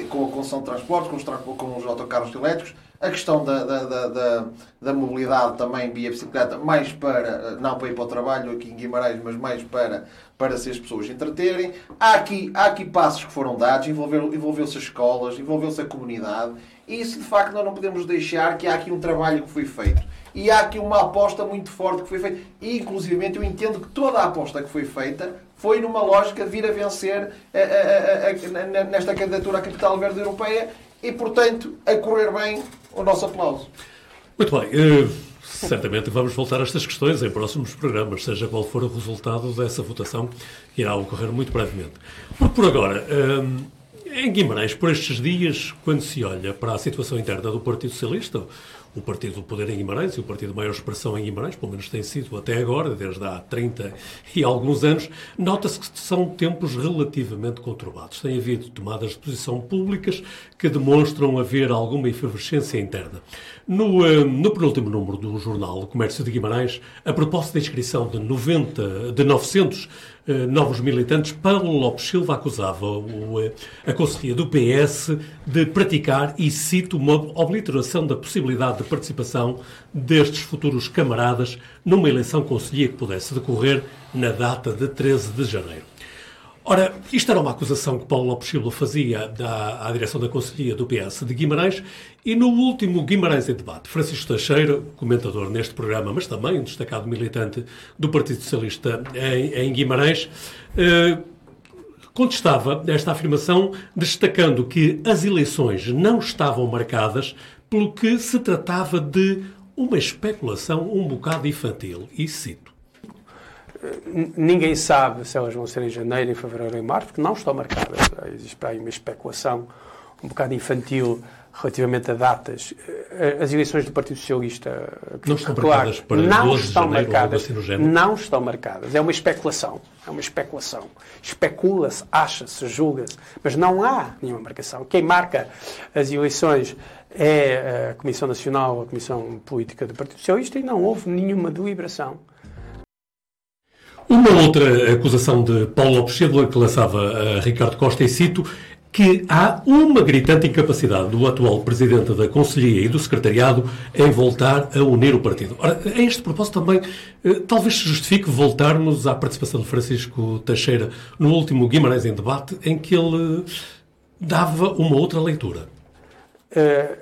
com a concessão de transportes, com os, com os autocarros elétricos, a questão da, da, da, da, mobilidade também via bicicleta, mais para, não para ir para o trabalho aqui em Guimarães, mas mais para, para se as pessoas entreterem. Há aqui, há aqui passos que foram dados, envolveu-se envolveu as escolas, envolveu-se a comunidade, e isso de facto nós não podemos deixar que há aqui um trabalho que foi feito. E há aqui uma aposta muito forte que foi feita. E, inclusivamente, eu entendo que toda a aposta que foi feita foi numa lógica de vir a vencer a, a, a, nesta candidatura à Capital Verde Europeia e, portanto, a correr bem o nosso aplauso. Muito bem. Uh, certamente vamos voltar a estas questões em próximos programas, seja qual for o resultado dessa votação, que irá ocorrer muito brevemente. Por, agora, uh, em Guimarães, por estes dias, quando se olha para a situação interna do Partido Socialista, o Partido do Poder em Guimarães e o Partido de Maior Expressão em Guimarães, pelo menos tem sido até agora, desde há 30 e alguns anos, nota-se que são tempos relativamente conturbados. Tem havido tomadas de posição públicas que demonstram haver alguma efervescência interna. No, eh, no penúltimo número do jornal Comércio de Guimarães, a proposta de inscrição de, 90, de 900 eh, novos militantes, Paulo Lopes Silva acusava eh, a Conselhia do PS de praticar, e cito, uma obliteração da possibilidade de participação destes futuros camaradas numa eleição conselhia que pudesse decorrer na data de 13 de janeiro. Ora, isto era uma acusação que Paulo Lopes Silva fazia da, à direção da Conselhia do PS de Guimarães e no último Guimarães em Debate, Francisco Teixeira, comentador neste programa, mas também um destacado militante do Partido Socialista em, em Guimarães, eh, contestava esta afirmação, destacando que as eleições não estavam marcadas pelo que se tratava de uma especulação um bocado infantil. E cito ninguém sabe se elas vão ser em janeiro, em fevereiro ou em março, porque não estão marcadas. Existe aí uma especulação um bocado infantil relativamente a datas. Eh, as eleições do Partido Socialista não estão claro, marcadas para não estão janeiro, marcadas, assim não estão marcadas. É uma especulação, é uma especulação. Especula-se, acha-se, julga-se, mas não há nenhuma marcação. Quem marca as eleições é a Comissão Nacional, a Comissão Política do Partido Socialista e não houve nenhuma deliberação. Uma outra acusação de Paulo Lopes que lançava a Ricardo Costa, e cito, que há uma gritante incapacidade do atual presidente da Conselhia e do Secretariado em voltar a unir o partido. Ora, a este propósito também, eh, talvez se justifique voltarmos à participação de Francisco Teixeira no último Guimarães em debate, em que ele dava uma outra leitura. É,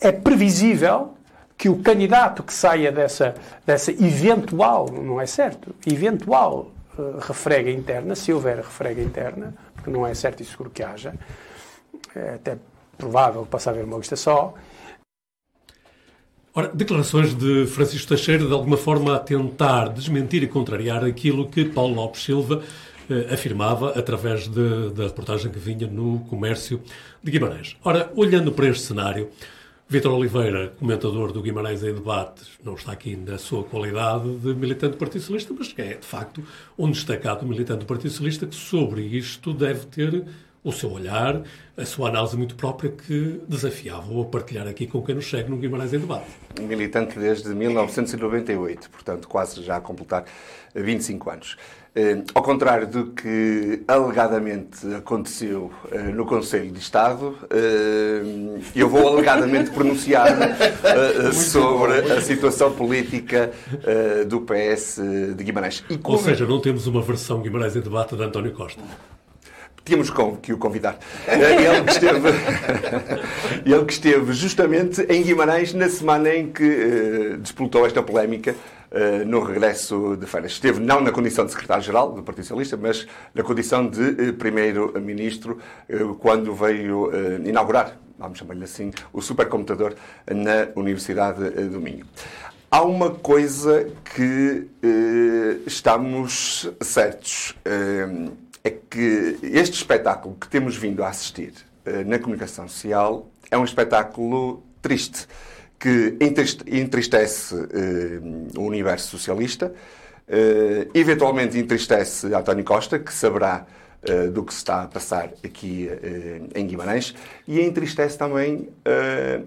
é previsível que o candidato que saia dessa, dessa eventual, não é certo, eventual uh, refrega interna, se houver refrega interna, porque não é certo e seguro que haja, é até provável que possa haver uma lista só. Ora, declarações de Francisco Teixeira, de alguma forma a tentar desmentir e contrariar aquilo que Paulo Lopes Silva eh, afirmava através de, da reportagem que vinha no Comércio de Guimarães. Ora, olhando para este cenário, Vítor Oliveira, comentador do Guimarães em Debates, não está aqui na sua qualidade de militante do Partido Socialista, mas é, de facto, um destacado militante do Partido Socialista que sobre isto deve ter o seu olhar, a sua análise muito própria que desafiava-o a partilhar aqui com quem nos segue no Guimarães em Debate. Militante desde 1998, portanto quase já a completar 25 anos. Eh, ao contrário do que alegadamente aconteceu eh, no Conselho de Estado, eh, eu vou alegadamente pronunciar sobre a situação política do PS de Guimarães. Ou seja, não temos uma versão Guimarães em debate de António Costa. Tínhamos que o convidar. Ele que, esteve, <laughs> ele que esteve justamente em Guimarães na semana em que uh, esta polémica uh, no regresso de férias. Esteve não na condição de secretário-geral do Partido Socialista, mas na condição de uh, primeiro-ministro quando veio inaugurar, vamos chamar-lhe assim, o supercomputador na Universidade do Minho. Há uma coisa que estamos certos é que este espetáculo que temos vindo a assistir na comunicação social é um espetáculo triste, que entristece uh, o universo socialista, uh, eventualmente entristece António Costa, que saberá do que se está a passar aqui em Guimarães, e entristece também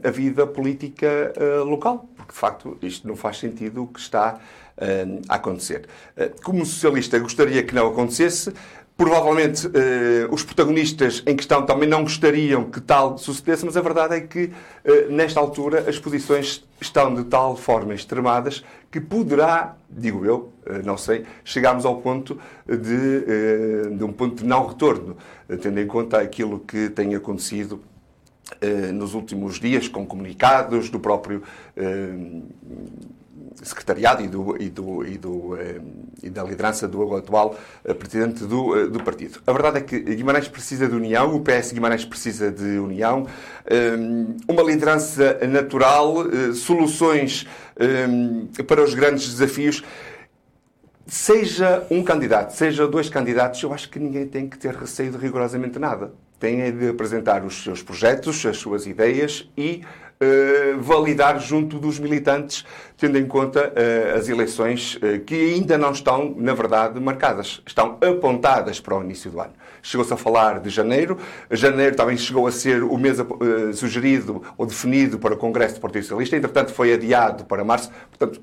a vida política local, porque de facto isto não faz sentido o que está a acontecer. Como socialista, gostaria que não acontecesse, Provavelmente eh, os protagonistas em questão também não gostariam que tal sucedesse, mas a verdade é que, eh, nesta altura, as posições estão de tal forma extremadas que poderá, digo eu, eh, não sei, chegarmos ao ponto de, de um ponto de não retorno, tendo em conta aquilo que tem acontecido nos últimos dias, com comunicados do próprio secretariado e, do, e, do, e, do, eh, e da liderança do atual eh, presidente do, eh, do partido. A verdade é que Guimarães precisa de união, o PS Guimarães precisa de união, uma liderança natural, soluções para os grandes desafios. Seja um candidato, seja dois candidatos, eu acho que ninguém tem que ter receio de rigorosamente nada. Tem de apresentar os seus projetos, as suas ideias e uh, validar junto dos militantes, tendo em conta uh, as eleições uh, que ainda não estão, na verdade, marcadas. Estão apontadas para o início do ano. Chegou-se a falar de janeiro. Janeiro também chegou a ser o mês sugerido ou definido para o Congresso do Partido Socialista. Entretanto, foi adiado para março. Portanto,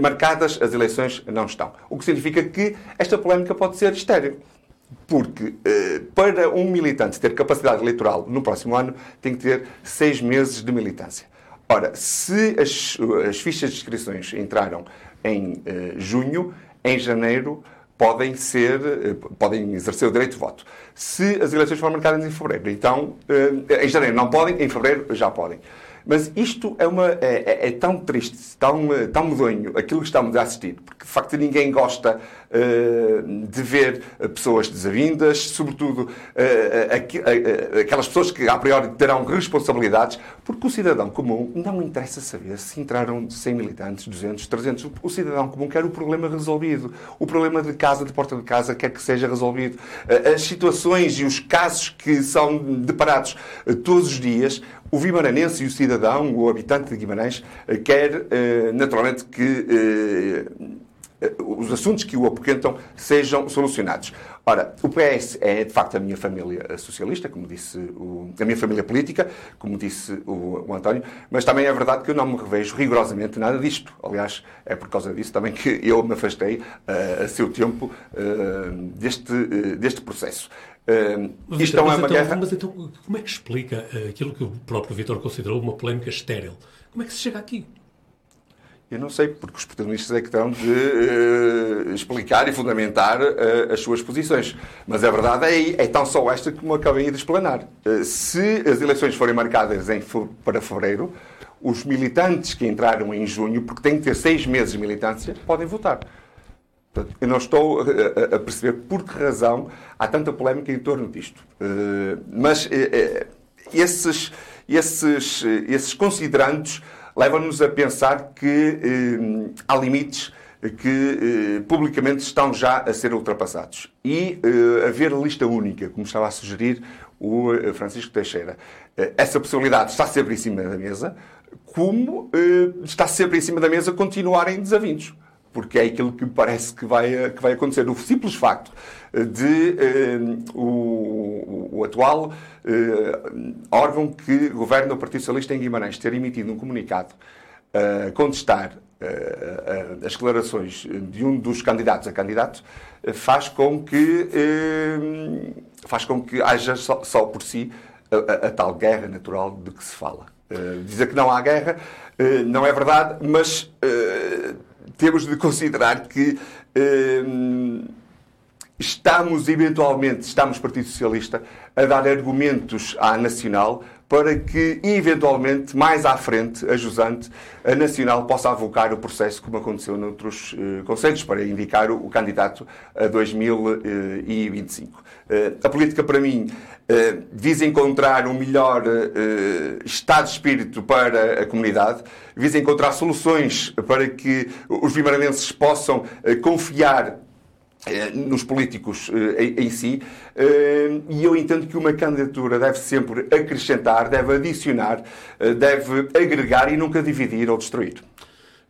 marcadas as eleições não estão. O que significa que esta polémica pode ser estéril. Porque eh, para um militante ter capacidade eleitoral no próximo ano, tem que ter seis meses de militância. Ora, se as, as fichas de inscrições entraram em eh, junho, em janeiro podem ser, eh, podem exercer o direito de voto. Se as eleições forem marcadas em fevereiro, então, em janeiro não podem, em fevereiro já podem. Mas isto é, uma, é, é, é tão triste, tão, tão medonho, aquilo que estamos a assistir, porque de facto ninguém gosta de ver pessoas desavindas, sobretudo uh, aqu aquelas pessoas que a priori terão responsabilidades, porque o cidadão comum não interessa saber se entraram 100 militantes, 200, 300. O cidadão comum quer o problema resolvido. O problema de casa, de porta de casa, quer que seja resolvido. As situações e os casos que são deparados todos os dias, o vimaranense e o cidadão, o habitante de Guimarães, eh, quer eh, naturalmente que eh, os assuntos que o apoquentam sejam solucionados. Ora, o PS é de facto a minha família socialista, como disse o, a minha família política, como disse o, o, António, mas também é verdade que eu não me revejo rigorosamente nada disto. Aliás, é por causa disso também que <laughs> eu me afastei uh, a seu tempo uh, deste, uh, deste processo. Mas, isto não é uma então, guerra. Mas então, como é que explica aquilo que o próprio Vitor considerou uma polémica estéril? Como é que se chega aqui? Eu não sei, porque os protagonistas é que terão de uh, explicar e fundamentar uh, as suas posições. Mas a verdade é, é tão só esta como acabei de explanar. Uh, se as eleições forem marcadas em, para fevereiro, os militantes que entraram em junho, porque têm que ter seis meses de militância, podem votar. Portanto, eu não estou a, a, perceber por que razão há tanta polémica em torno disto. mas esses, esses, esses considerandos leva-nos a pensar que eh, há limites que eh, publicamente estão já a ser ultrapassados. E eh, haver lista única, como estava a sugerir o eh, Francisco Teixeira, eh, essa possibilidade está sempre em cima da mesa, como eh, está sempre em cima da mesa continuarem desavindos. porque é aquilo que parece que vai, que vai acontecer. O simples facto de o, o, atual órgão que governa o Partido Socialista em Guimarães ter emitido um comunicado a contestar as declarações de um dos candidatos a candidato faz com que faz com que haja só, só por si a, a, tal guerra natural de que se fala. Dizer que não há guerra não é verdade, mas temos de considerar que estamos, eventualmente, estamos, Partido Socialista, a dar argumentos à Nacional para que, eventualmente, mais à frente, a jusante, a Nacional possa avocar o processo, como aconteceu noutros uh, conselhos, para indicar o, o candidato a 2025. Uh, a política, para mim, uh, visa encontrar um melhor uh, estado de espírito para a comunidade, visa encontrar soluções para que os vimaranenses possam confiar eh, nos políticos eh, em si, eh, e eu entendo que uma candidatura deve sempre acrescentar, deve adicionar, deve agregar e nunca dividir ou destruir.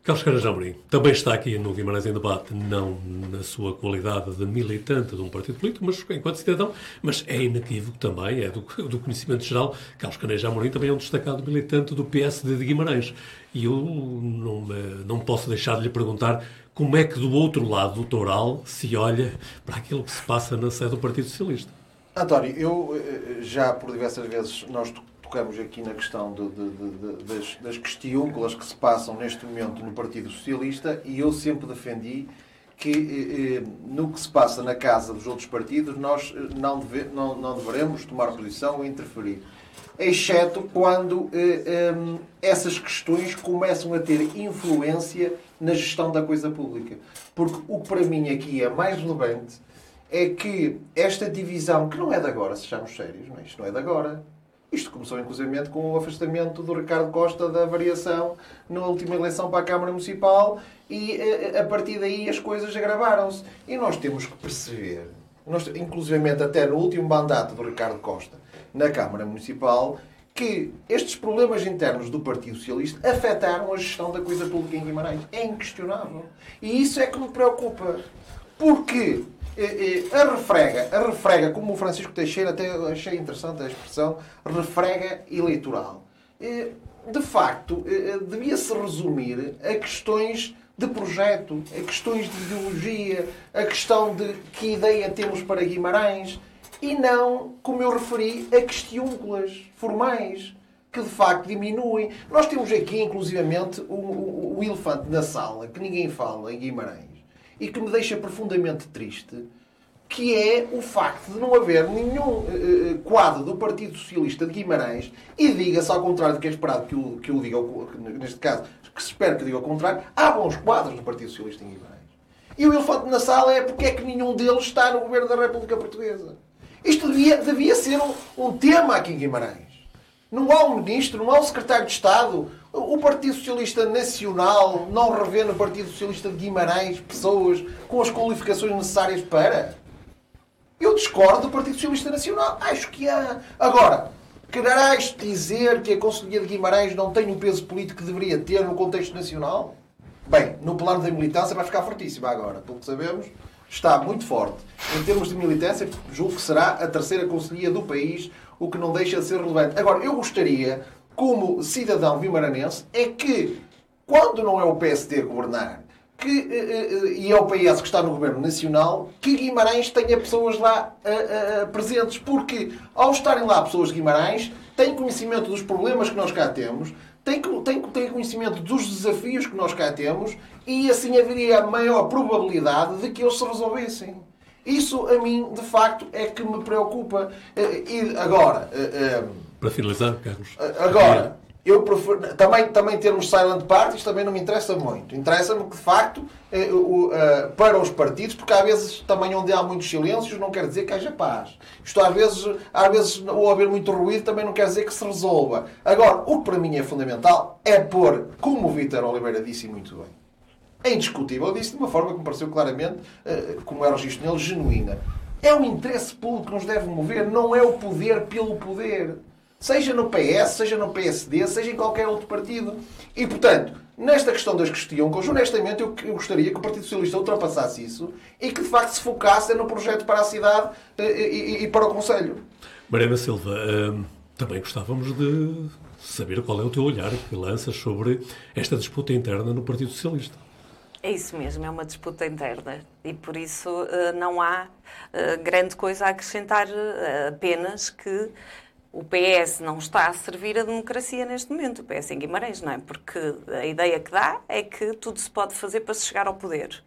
Carlos Carajão Amorim também está aqui no Guimarães em Debate, não na sua qualidade de militante de um partido político, mas enquanto cidadão, mas é inequívoco também, é do, <laughs> do conhecimento geral. Carlos Carajão Amorim também é um destacado militante do PSD de Guimarães. E eu não, não posso deixar de lhe perguntar como é que do outro lado do Toural se olha para aquilo que se passa na sede do Partido Socialista. António, eu eh, já por diversas vezes nós tocamos aqui na questão de, de, de, das, das questiúnculas que se passam neste momento no Partido Socialista e eu sempre defendi que eh, eh, no que se passa na casa dos outros partidos nós não, deve, não, não tomar posição ou interferir. Exceto quando essas questões começam a ter influência na gestão da coisa pública. Porque o que para mim aqui é mais relevante é que esta divisão, que não é de agora, sejamos sérios, não é? isto não é de agora. Isto começou, inclusive, com o afastamento do Ricardo Costa da variação na última eleição para a Câmara Municipal e eh, a partir daí as coisas agravaram-se. E nós temos que perceber, nós, inclusive até no último mandato do Ricardo Costa na Câmara Municipal, que estes problemas internos do Partido Socialista afetaram a gestão da coisa pública em Guimarães. É inquestionável. E isso é que me preocupa. Porque eh, eh, a refrega, a refrega, como o Francisco Teixeira, até achei interessante a expressão, refrega eleitoral. Eh, de facto, devia-se resumir a questões de projeto, a questões de ideologia, a questão de que ideia temos para Guimarães, e não, como eu referi, a questiúnculas formais que de facto diminuem. Nós temos aqui, inclusivamente, o, o, o, elefante na sala, que ninguém fala em Guimarães, e que me deixa profundamente triste, que é o facto de não haver nenhum uh, quadro do Partido Socialista de Guimarães, e diga-se ao contrário do que é esperado que eu, que eu diga, neste caso, que se espera que diga ao contrário, há bons quadros do Partido Socialista em Guimarães. E o elefante na sala é porque é que nenhum deles está no governo da República Portuguesa. Isto devia, devia ser um, um tema aqui em Guimarães. Não há um ministro, não há um secretário de Estado. O Partido Socialista Nacional não revê no Partido Socialista de Guimarães pessoas com as qualificações necessárias para. Eu discordo do Partido Socialista Nacional. Acho que há. Agora, quererás dizer que a Conselhia de Guimarães não tem um peso político que deveria ter no contexto nacional? Bem, no plano da militância vai ficar fortíssima agora. Pelo que sabemos, está muito forte. Em termos de militância, julgo que será a terceira conselhia do país, o que não deixa de ser relevante. Agora, eu gostaria, como cidadão vimaranense, é que, quando não é o PSD governar, que, eh, eh, e é o PS que está no governo nacional, que Guimarães tenha pessoas lá presentes, porque ao estarem lá pessoas de Guimarães, têm conhecimento dos problemas que nós cá temos, têm, têm, têm conhecimento dos desafios que nós cá temos e assim haveria maior probabilidade de que eles se resolvessem. Isso a mim, de facto, é que me preocupa. Eh, e agora. Eh, eh, Para finalizar, Carlos. Agora, eu prefiro, também, também termos silent parties também não me interessa muito. Interessa-me que, de facto, para os partidos, porque às vezes também onde há muitos silêncios não quer dizer que haja paz. Isto às vezes, às vezes, ou haver muito ruído também não quer dizer que se resolva. Agora, o que para mim é fundamental é pôr, como o Vítor Oliveira disse muito bem, é indiscutível, disse de uma forma que me pareceu claramente, eh, como é o registro nele, genuína. É o interesse público que nos deve mover, não é o poder pelo poder. Seja no PS, seja no PSD, seja em qualquer outro partido. E, portanto, nesta questão das questiones, honestamente, eu, eu gostaria que o Partido Socialista ultrapassasse isso e que, de facto, se focasse no projeto para a cidade e, e, e para o Conselho. Mariana Silva, hum, também gostávamos de saber qual é o teu olhar que lanças sobre esta disputa interna no Partido Socialista. É isso mesmo, é uma disputa interna e por isso uh, não há uh, grande coisa a acrescentar, uh, apenas que o PS não está a servir a democracia neste momento, o PS em Guimarães, não é? Porque a ideia que dá é que tudo se pode fazer para se chegar ao poder.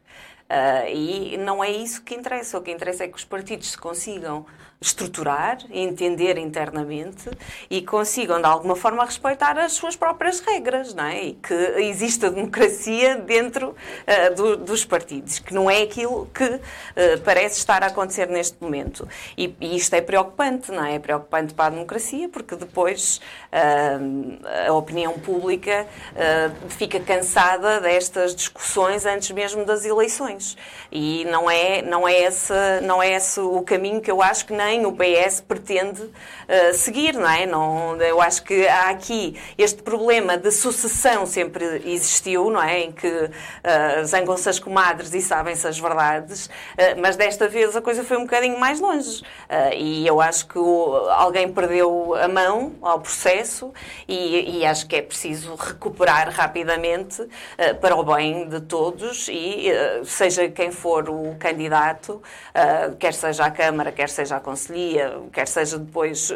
e não é isso que interessa. O que interessa é que os partidos se consigam estruturar, entender internamente e consigam, de alguma forma, respeitar as suas próprias regras, não é? E que exista democracia dentro uh, do, dos partidos, que não é aquilo que uh, parece estar a acontecer neste momento. E, e, isto é preocupante, não é? É preocupante para a democracia, porque depois uh, a opinião pública fica cansada destas discussões antes mesmo das eleições. E não é, não é, esse, não é esse o caminho que eu acho que nem também o PS pretende uh, seguir, não é? Não, eu acho que há aqui este problema de sucessão sempre existiu, não é? Em que uh, zangam-se as comadres e sabem-se as verdades, uh, mas desta vez a coisa foi um bocadinho mais longe. E eu acho que o, alguém perdeu a mão ao processo e, e acho que é preciso recuperar rapidamente para o bem de todos e seja quem for o candidato, quer seja à Câmara, quer seja à Conselhia, Conselhia, quer seja depois uh,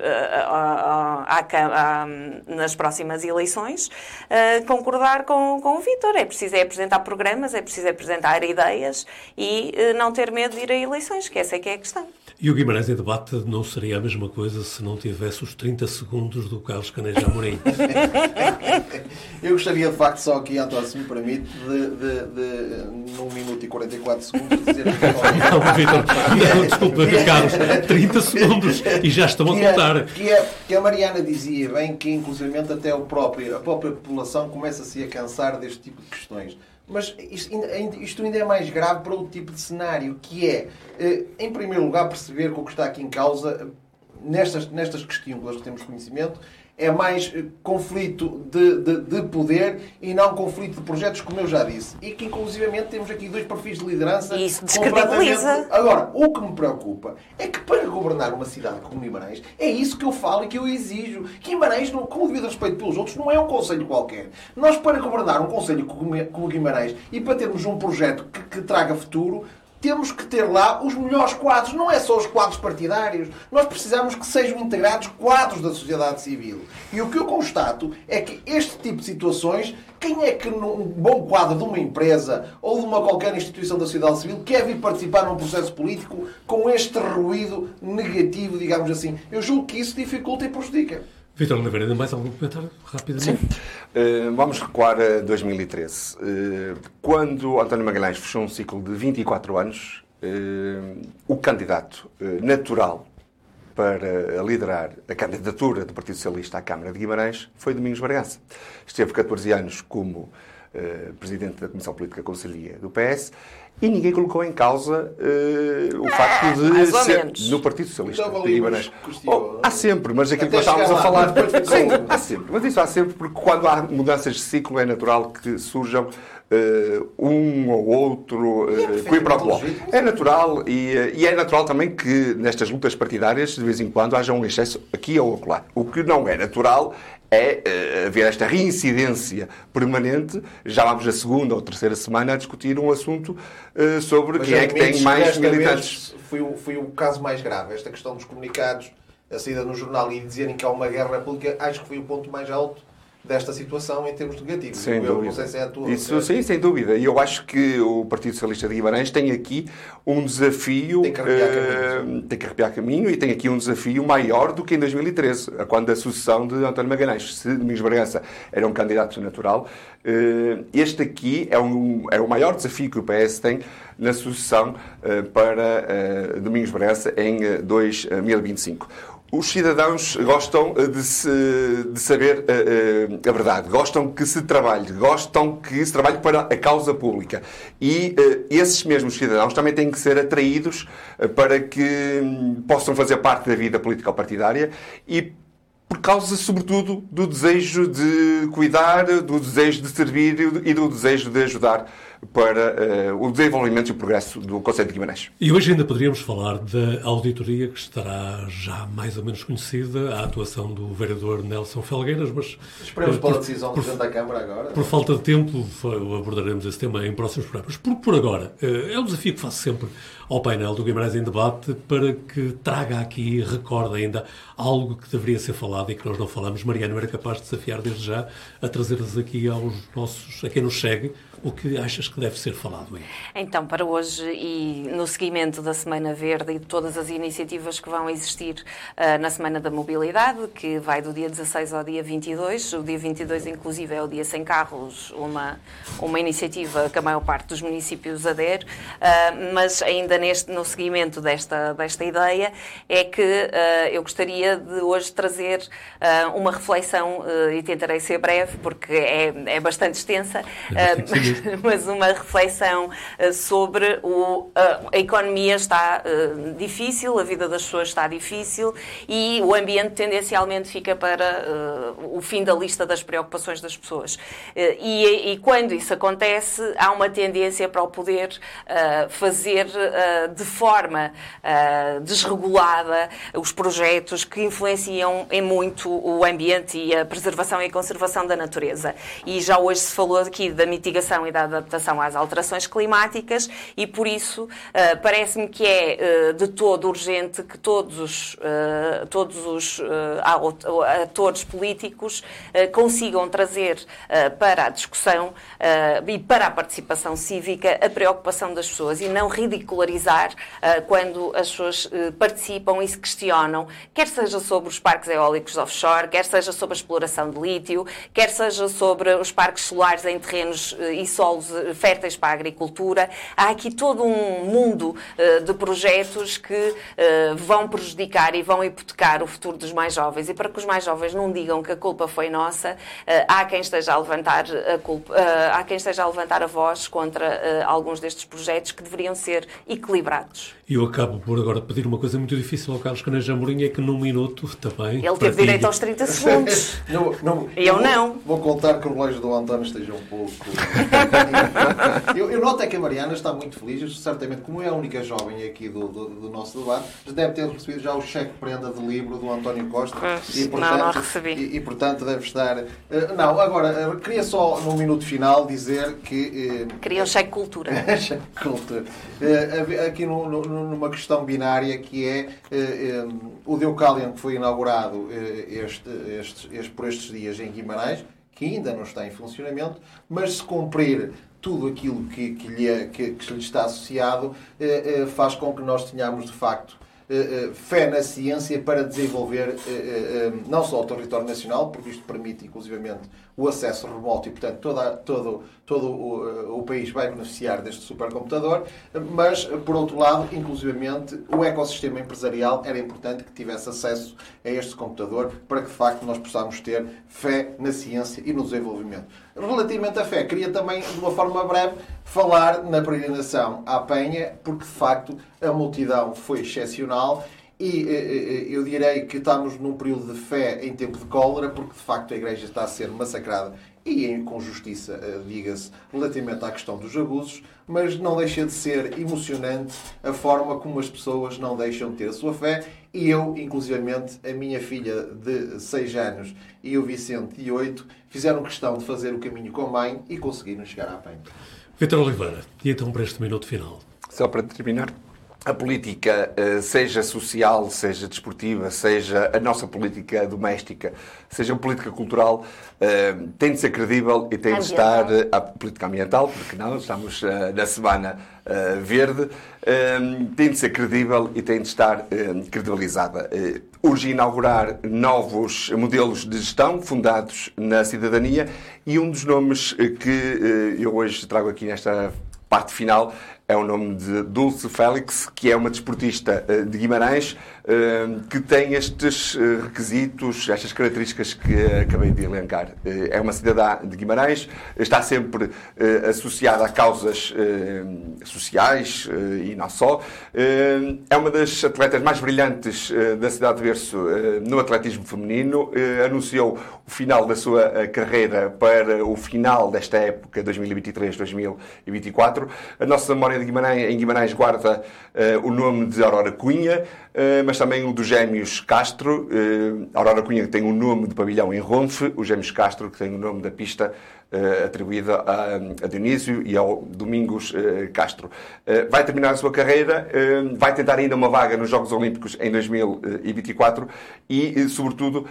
nas próximas eleições, uh, concordar com, com o Vítor. É preciso é apresentar programas, é preciso apresentar ideias e uh, não ter medo de ir a eleições, que essa é que é a questão. E o Guimarães em debate não seria a mesma coisa se não tivesse os 30 segundos do Carlos Caneja Amorim. <laughs> Eu gostaria, de facto, só aqui, António, se me permite, de, de, de num minuto e 44 segundos, dizer... <laughs> não, Vitor, não, desculpa, Carlos, 30 segundos e já estão a contar. Que a, que a Mariana dizia bem que, inclusive, até o próprio, a própria população começa-se a cansar deste tipo de questões. Mas isto, isto, ainda é mais grave para outro tipo de cenário, que é, eh, em primeiro lugar, perceber que o que está aqui em causa, nestas, nestas questões que temos conhecimento, é mais eh, conflito de, de, de, poder e não conflito de projetos, como eu já disse. E que, inclusivamente, temos aqui dois perfis de liderança. Isso descredibiliza. Agora, o que me preocupa é que para governar uma cidade como Guimarães, é isso que eu falo e que eu exijo. Guimarães, com o devido respeito pelos outros, não é um conselho qualquer. Nós, para governar um conselho como Guimarães e para termos um projeto que, que traga futuro, temos que ter lá os melhores quadros, não é só os quadros partidários. Nós precisamos que sejam integrados quadros da sociedade civil. E o que eu constato é que este tipo de situações, quem é que num bom quadro de uma empresa ou de uma qualquer instituição da sociedade civil quer vir participar num processo político com este ruído negativo, digamos assim? Eu julgo que isso dificulta e prejudica. Vitor Oliveira, mais algum comentário rapidamente? Sim. Uh, vamos recuar a 2013. Uh, eh, quando António Magalhães fechou um ciclo de 24 anos, uh, o candidato natural para liderar a candidatura do Partido Socialista à Câmara de Guimarães foi Domingos Bargança. Esteve 14 anos como presidente da Comissão Política Conselhia do PS e ninguém colocou em causa uh, o facto de ser no Partido Socialista de Guimarães. Oh, há sempre, mas aquilo que nós estávamos a falar. Sim, há sempre. Mas isso há sempre, porque quando há mudanças de ciclo é natural que surjam uh, um ou outro uh, É natural e, e, é natural também que nestas lutas partidárias, de vez em quando, haja um excesso aqui ou lá. O que não é natural é uh, haver esta reincidência permanente. Já vamos na segunda ou terceira semana a discutir um assunto uh, sobre Mas quem é que tem mais militantes. Foi o, foi o caso mais grave, esta questão dos comunicados, a saída no jornal e dizerem que há uma guerra pública, acho que foi o ponto mais alto desta situação em termos negativos. Sem eu dúvida. não sei se é a tua. Isso, sim, sem dúvida. E eu acho que o Partido Socialista de Guimarães tem aqui um desafio. Tem que arrepiar caminho. Uh, tem que arrepiar caminho e tem aqui um desafio maior do que em 2013, quando a sucessão de António Magalhães. Se Domingos Bragança era um candidato natural, uh, este aqui é, um, é o maior desafio que o PS tem na sucessão uh, para Domingos Bragança em 2025 os cidadãos gostam eh, de, se, de saber uh, uh, a verdade, gostam que se trabalhe, gostam que se trabalhe para a causa pública. E esses mesmos cidadãos também têm que ser atraídos para que um, possam fazer parte da vida política partidária e por causa, sobretudo, do desejo de cuidar, do desejo de servir e do desejo de ajudar para uh, o desenvolvimento e o progresso do Conselho de Guimarães. E hoje ainda poderíamos falar da auditoria que estará já mais ou menos conhecida, a atuação do vereador Nelson Felgueiras, mas... Esperemos uh, pela decisão do Presidente da Câmara agora. Por falta de tempo, abordaremos esse tema em próximos programas. Por, por agora, uh, é um desafio que faço sempre ao painel do Guimarães em Debate para que traga aqui, recorde ainda, algo que deveria ser falado e que nós não falamos. Mariano era capaz de desafiar desde já a trazer-nos aqui aos nossos, a quem nos segue, o que achas que deve ser falado aí? Então, para hoje e no seguimento da Semana Verde e de todas as iniciativas que vão existir uh, na Semana da Mobilidade, que vai do dia 16 ao dia 22, o dia 22 inclusive é o dia sem carros, uma, uma iniciativa que a maior parte dos municípios adere, uh, mas ainda neste, no seguimento desta, desta ideia é que uh, eu gostaria de hoje trazer uma reflexão e tentarei ser breve porque é, é bastante extensa, <laughs> <laughs> mas uma reflexão eh, sobre o, a, a economia está uh, difícil, a vida das pessoas está difícil e o ambiente tendencialmente fica para o fim da lista das preocupações das pessoas. E, e, quando isso acontece, há uma tendência para o poder fazer de forma desregulada os projetos que influenciam em muito o ambiente e a preservação e a conservação da natureza. E já hoje se falou aqui da mitigação e da adaptação às alterações climáticas e, por isso, uh, parece-me que é uh, de todo urgente que todos, uh, todos os atores políticos consigam trazer para a discussão e para a participação cívica a preocupação das pessoas e não ridicularizar quando as pessoas participam e se questionam, quer seja sobre os parques eólicos offshore, quer seja sobre a exploração de lítio, quer seja sobre os parques solares em terrenos e solos eh, férteis para a agricultura. Há aqui todo um mundo uh, de projetos que uh, vão prejudicar e vão hipotecar o futuro dos mais jovens. E para que os mais jovens não digam que a culpa foi nossa, há quem esteja a levantar a culpa, há quem esteja a levantar a voz contra alguns destes projetos que deveriam ser equilibrados. E eu acabo por agora pedir uma coisa muito difícil ao Carlos Caneja Amorim, é que num minuto também... Ele teve direito aos 30 segundos. <laughs> não, não, eu não. Vou, vou contar que o relógio do António esteja um pouco... eu, eu noto é que a Mariana está muito feliz, certamente, como é a única jovem aqui do, do, do nosso debate, deve ter recebido já o cheque prenda de livro do António Costa. e, portanto, não, não recebi. E, e, portanto deve estar... Uh, não, agora, uh, queria só, no minuto final, dizer que... Uh, queria um cheque cultura. <laughs> cheque cultura. aqui no, no numa questão binária que é eh, o Deucalion que foi inaugurado este, este, este, por estes dias em Guimarães, que ainda não está em funcionamento, mas se cumprir tudo aquilo que, que, lhe, é, que, que lhe está associado, faz com que nós tenhamos de facto fé na ciência para desenvolver não só o território nacional, porque isto permite inclusivamente o acesso remoto e, portanto, toda, todo, todo o, o país vai beneficiar deste supercomputador, mas, por outro lado, inclusivamente, o ecossistema empresarial era importante que tivesse acesso a este computador para que, de facto, nós possamos ter fé na ciência e no desenvolvimento. Relativamente à fé, queria também, de uma forma breve, falar na peregrinação à Penha, porque, de facto, a multidão foi excepcional e eh, eh, eu direi que estamos num período de fé em tempo de cólera, porque de facto a Igreja está a ser massacrada e com justiça, eh, diga-se, relativamente à questão dos abusos, mas não deixa de ser emocionante a forma como as pessoas não deixam de ter a sua fé. E eu, inclusivamente, a minha filha de 6 anos e o Vicente de 8 fizeram questão de fazer o caminho com a mãe e conseguiram chegar à PEN. Vitor Oliveira, e então para este minuto final? Só para terminar, a política, eh, seja social, seja desportiva, seja a nossa política doméstica, seja a política cultural, eh, tem de ser credível e tem de estar eh, a política ambiental, porque não, estamos na semana verde, tem de ser credível e tem de estar credibilizada. Urge inaugurar novos modelos de gestão fundados na cidadania e um dos nomes que eu hoje trago aqui nesta parte final é o nome de Dulce Félix, que é uma desportista de Guimarães que tem estes requisitos, estas características que acabei de elencar. É uma cidadã de Guimarães, está sempre associada a causas sociais e não só. É uma das atletas mais brilhantes da cidade de Berço no atletismo feminino. Anunciou o final da sua carreira para o final desta época, 2023-2024. A nossa memória Guimarães, em Guimarães guarda o nome de Aurora Cunha, mas também o dos Gêmeos Castro. Aurora Cunha que tem o nome de pavilhão em Ronfe, os Gêmeos Castro que tem o nome da pista uh, atribuída a, a, Dionísio e ao Domingos uh, Castro. Uh, vai terminar a sua carreira, vai tentar ainda uma vaga nos Jogos Olímpicos em 2024 e, sobretudo,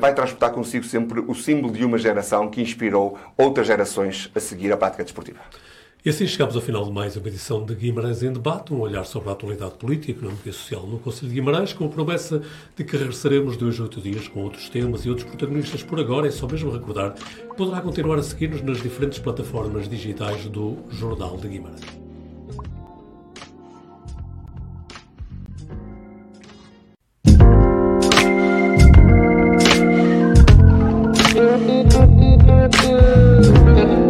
vai transportar consigo sempre o símbolo de uma geração que inspirou outras gerações a seguir a prática desportiva. E assim chegamos ao final de mais uma edição de Guimarães em Debate, um olhar sobre a atualidade política, económica e social no Conselho de Guimarães, com a promessa de que regressaremos dois a oito dias com outros temas e outros protagonistas por agora. É só mesmo recordar que poderá continuar a seguir-nos nas diferentes plataformas digitais do Jornal de Guimarães. Thank <laughs>